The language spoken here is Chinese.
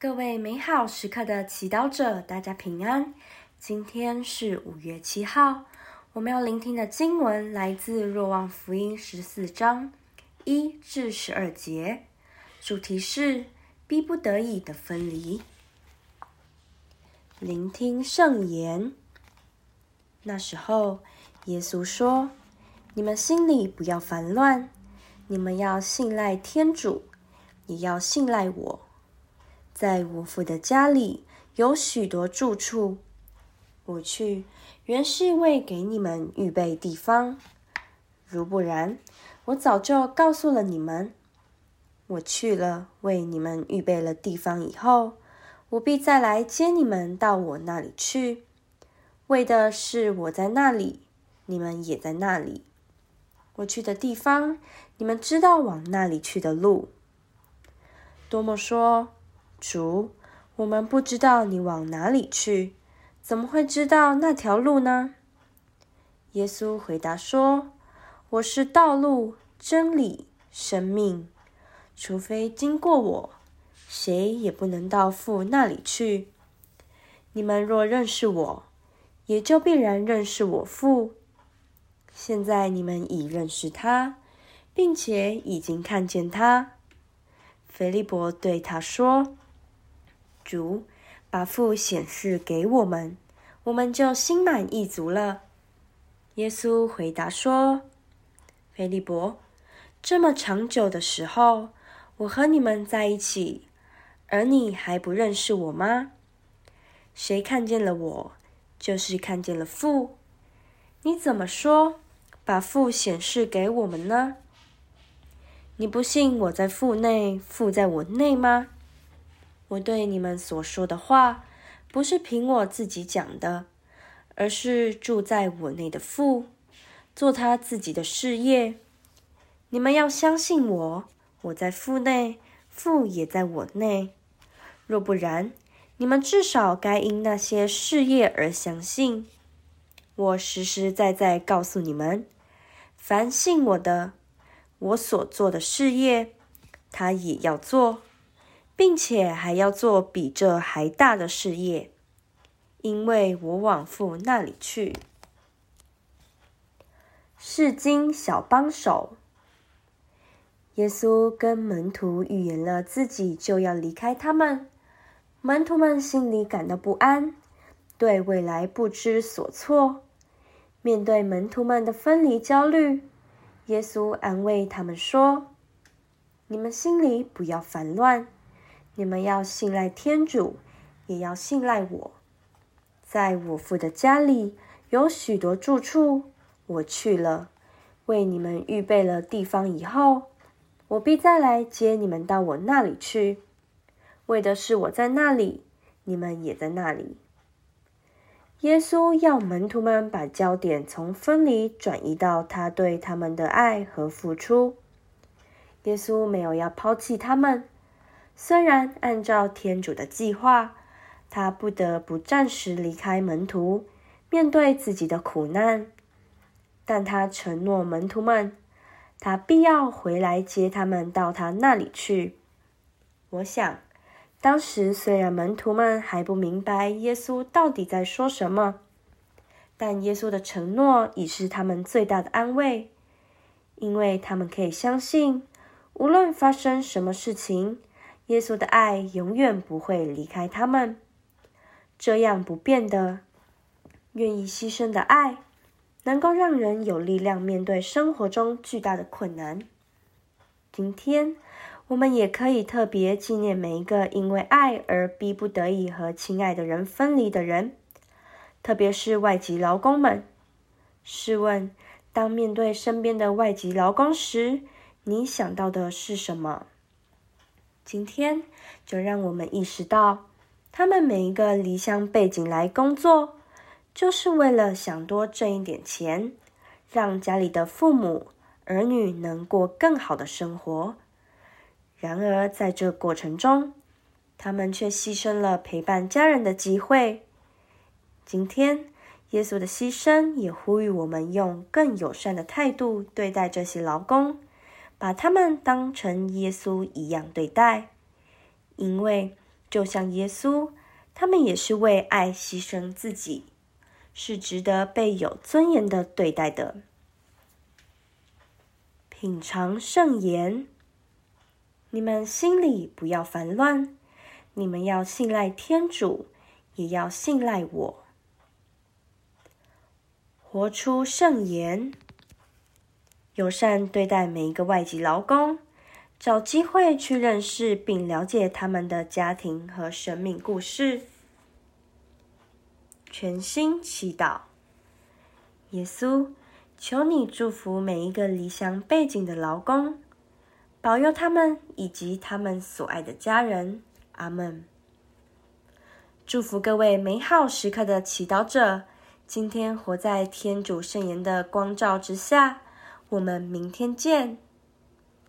各位美好时刻的祈祷者，大家平安。今天是五月七号，我们要聆听的经文来自《若望福音》十四章一至十二节，主题是逼不得已的分离。聆听圣言。那时候，耶稣说：“你们心里不要烦乱，你们要信赖天主，也要信赖我。”在我父的家里有许多住处，我去原是为给你们预备地方。如不然，我早就告诉了你们。我去了，为你们预备了地方以后，我必再来接你们到我那里去，为的是我在那里，你们也在那里。我去的地方，你们知道往那里去的路。多默说。主，我们不知道你往哪里去，怎么会知道那条路呢？耶稣回答说：“我是道路、真理、生命，除非经过我，谁也不能到父那里去。你们若认识我，也就必然认识我父。现在你们已认识他，并且已经看见他。”腓利伯对他说。主把父显示给我们，我们就心满意足了。耶稣回答说：“腓利伯，这么长久的时候，我和你们在一起，而你还不认识我吗？谁看见了我，就是看见了父。你怎么说，把父显示给我们呢？你不信我在父内，父在我内吗？”我对你们所说的话，不是凭我自己讲的，而是住在我内的父，做他自己的事业。你们要相信我，我在父内，父也在我内。若不然，你们至少该因那些事业而相信。我实实在在告诉你们，凡信我的，我所做的事业，他也要做。并且还要做比这还大的事业，因为我往父那里去。是经小帮手，耶稣跟门徒预言了自己就要离开他们，门徒们心里感到不安，对未来不知所措。面对门徒们的分离焦虑，耶稣安慰他们说：“你们心里不要烦乱。”你们要信赖天主，也要信赖我。在我父的家里有许多住处，我去了，为你们预备了地方以后，我必再来接你们到我那里去，为的是我在那里，你们也在那里。耶稣要门徒们把焦点从分离转移到他对他们的爱和付出。耶稣没有要抛弃他们。虽然按照天主的计划，他不得不暂时离开门徒，面对自己的苦难，但他承诺门徒们，他必要回来接他们到他那里去。我想，当时虽然门徒们还不明白耶稣到底在说什么，但耶稣的承诺已是他们最大的安慰，因为他们可以相信，无论发生什么事情。耶稣的爱永远不会离开他们，这样不变的、愿意牺牲的爱，能够让人有力量面对生活中巨大的困难。今天，我们也可以特别纪念每一个因为爱而逼不得已和亲爱的人分离的人，特别是外籍劳工们。试问，当面对身边的外籍劳工时，你想到的是什么？今天就让我们意识到，他们每一个离乡背井来工作，就是为了想多挣一点钱，让家里的父母儿女能过更好的生活。然而，在这过程中，他们却牺牲了陪伴家人的机会。今天，耶稣的牺牲也呼吁我们用更友善的态度对待这些劳工。把他们当成耶稣一样对待，因为就像耶稣，他们也是为爱牺牲自己，是值得被有尊严的对待的。品尝圣言，你们心里不要烦乱，你们要信赖天主，也要信赖我。活出圣言，友善对待每一个外籍劳工，找机会去认识并了解他们的家庭和生命故事。全心祈祷，耶稣，求你祝福每一个离乡背井的劳工，保佑他们以及他们所爱的家人。阿门。祝福各位美好时刻的祈祷者。今天活在天主圣言的光照之下，我们明天见。